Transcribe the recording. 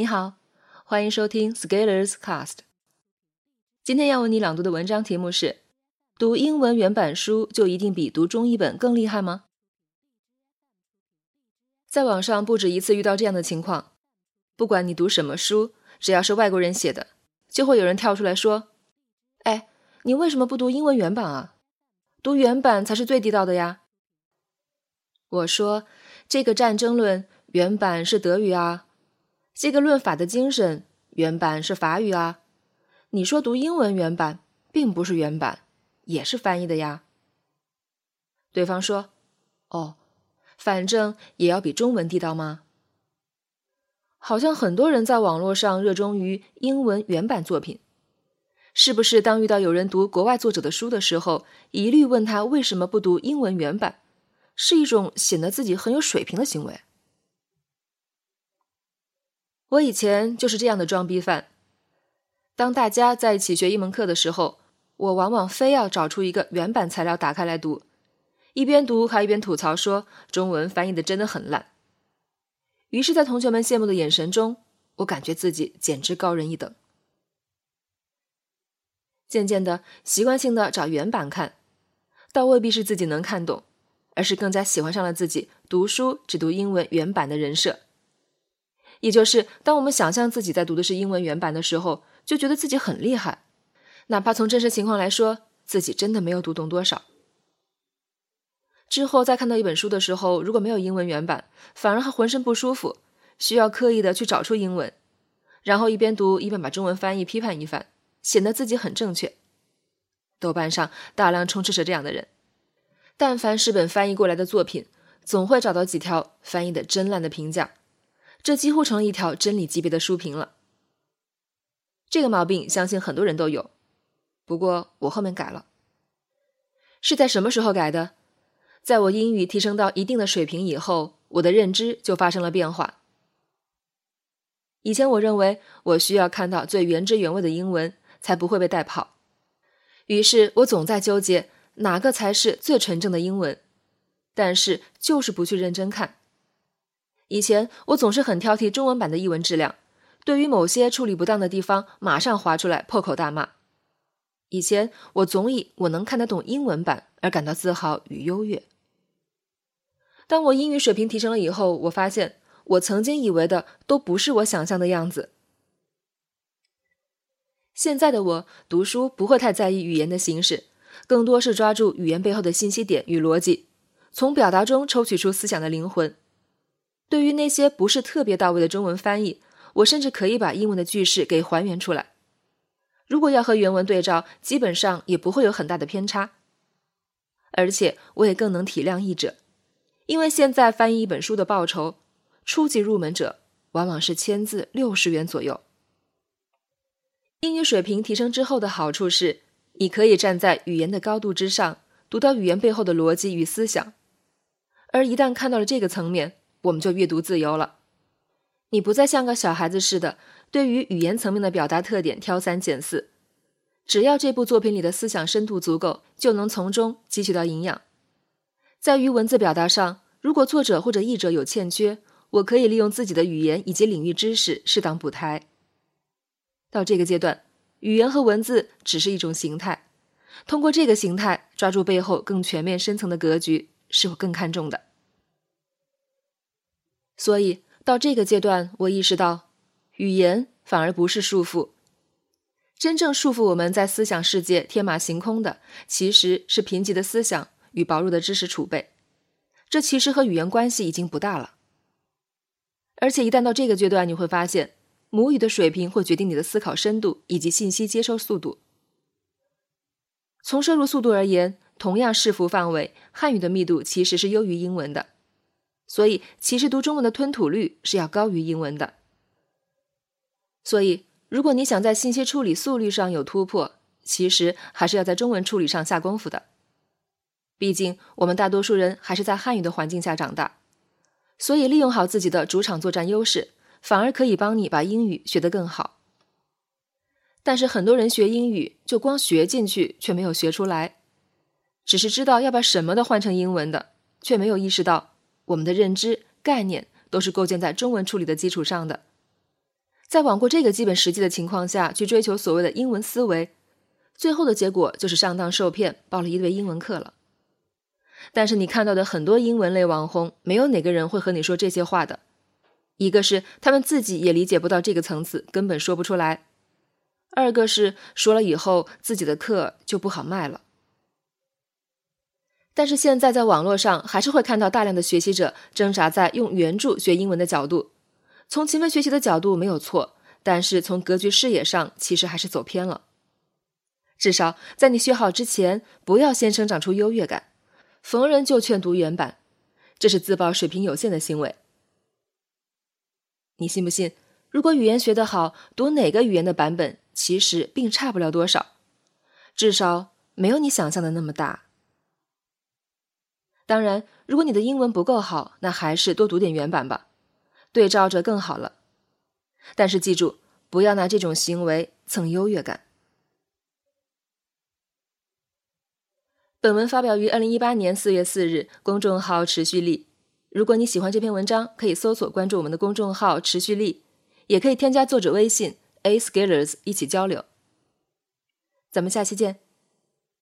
你好，欢迎收听 Scalers Cast。今天要为你朗读的文章题目是：读英文原版书就一定比读中译本更厉害吗？在网上不止一次遇到这样的情况，不管你读什么书，只要是外国人写的，就会有人跳出来说：“哎，你为什么不读英文原版啊？读原版才是最地道的呀！”我说：“这个战争论原版是德语啊。”这个论法的精神原版是法语啊，你说读英文原版并不是原版，也是翻译的呀。对方说：“哦，反正也要比中文地道吗？”好像很多人在网络上热衷于英文原版作品，是不是？当遇到有人读国外作者的书的时候，一律问他为什么不读英文原版，是一种显得自己很有水平的行为。我以前就是这样的装逼犯。当大家在一起学一门课的时候，我往往非要找出一个原版材料打开来读，一边读还一边吐槽说中文翻译的真的很烂。于是，在同学们羡慕的眼神中，我感觉自己简直高人一等。渐渐的，习惯性的找原版看，倒未必是自己能看懂，而是更加喜欢上了自己读书只读英文原版的人设。也就是，当我们想象自己在读的是英文原版的时候，就觉得自己很厉害，哪怕从真实情况来说，自己真的没有读懂多少。之后再看到一本书的时候，如果没有英文原版，反而还浑身不舒服，需要刻意的去找出英文，然后一边读一边把中文翻译批判一番，显得自己很正确。豆瓣上大量充斥着这样的人，但凡是本翻译过来的作品，总会找到几条翻译的真烂的评价。这几乎成了一条真理级别的书评了。这个毛病相信很多人都有，不过我后面改了。是在什么时候改的？在我英语提升到一定的水平以后，我的认知就发生了变化。以前我认为我需要看到最原汁原味的英文，才不会被带跑。于是我总在纠结哪个才是最纯正的英文，但是就是不去认真看。以前我总是很挑剔中文版的译文质量，对于某些处理不当的地方，马上划出来破口大骂。以前我总以我能看得懂英文版而感到自豪与优越。当我英语水平提升了以后，我发现我曾经以为的都不是我想象的样子。现在的我读书不会太在意语言的形式，更多是抓住语言背后的信息点与逻辑，从表达中抽取出思想的灵魂。对于那些不是特别到位的中文翻译，我甚至可以把英文的句式给还原出来。如果要和原文对照，基本上也不会有很大的偏差。而且我也更能体谅译者，因为现在翻译一本书的报酬，初级入门者往往是签字六十元左右。英语水平提升之后的好处是，你可以站在语言的高度之上，读到语言背后的逻辑与思想。而一旦看到了这个层面，我们就阅读自由了，你不再像个小孩子似的，对于语言层面的表达特点挑三拣四。只要这部作品里的思想深度足够，就能从中汲取到营养。在于文字表达上，如果作者或者译者有欠缺，我可以利用自己的语言以及领域知识适当补台。到这个阶段，语言和文字只是一种形态，通过这个形态抓住背后更全面深层的格局，是我更看重的。所以到这个阶段，我意识到，语言反而不是束缚，真正束缚我们在思想世界天马行空的，其实是贫瘠的思想与薄弱的知识储备。这其实和语言关系已经不大了。而且一旦到这个阶段，你会发现，母语的水平会决定你的思考深度以及信息接收速度。从摄入速度而言，同样视幅范围，汉语的密度其实是优于英文的。所以，其实读中文的吞吐率是要高于英文的。所以，如果你想在信息处理速率上有突破，其实还是要在中文处理上下功夫的。毕竟，我们大多数人还是在汉语的环境下长大，所以利用好自己的主场作战优势，反而可以帮你把英语学得更好。但是，很多人学英语就光学进去，却没有学出来，只是知道要把什么的换成英文的，却没有意识到。我们的认知概念都是构建在中文处理的基础上的，在罔顾这个基本实际的情况下去追求所谓的英文思维，最后的结果就是上当受骗，报了一堆英文课了。但是你看到的很多英文类网红，没有哪个人会和你说这些话的。一个是他们自己也理解不到这个层次，根本说不出来；二个是说了以后自己的课就不好卖了。但是现在在网络上还是会看到大量的学习者挣扎在用原著学英文的角度，从勤奋学习的角度没有错，但是从格局视野上其实还是走偏了。至少在你学好之前，不要先生长出优越感。逢人就劝读原版，这是自曝水平有限的行为。你信不信？如果语言学得好，读哪个语言的版本其实并差不了多少，至少没有你想象的那么大。当然，如果你的英文不够好，那还是多读点原版吧，对照着更好了。但是记住，不要拿这种行为蹭优越感。本文发表于二零一八年四月四日，公众号持续力。如果你喜欢这篇文章，可以搜索关注我们的公众号持续力，也可以添加作者微信 a skillers 一起交流。咱们下期见。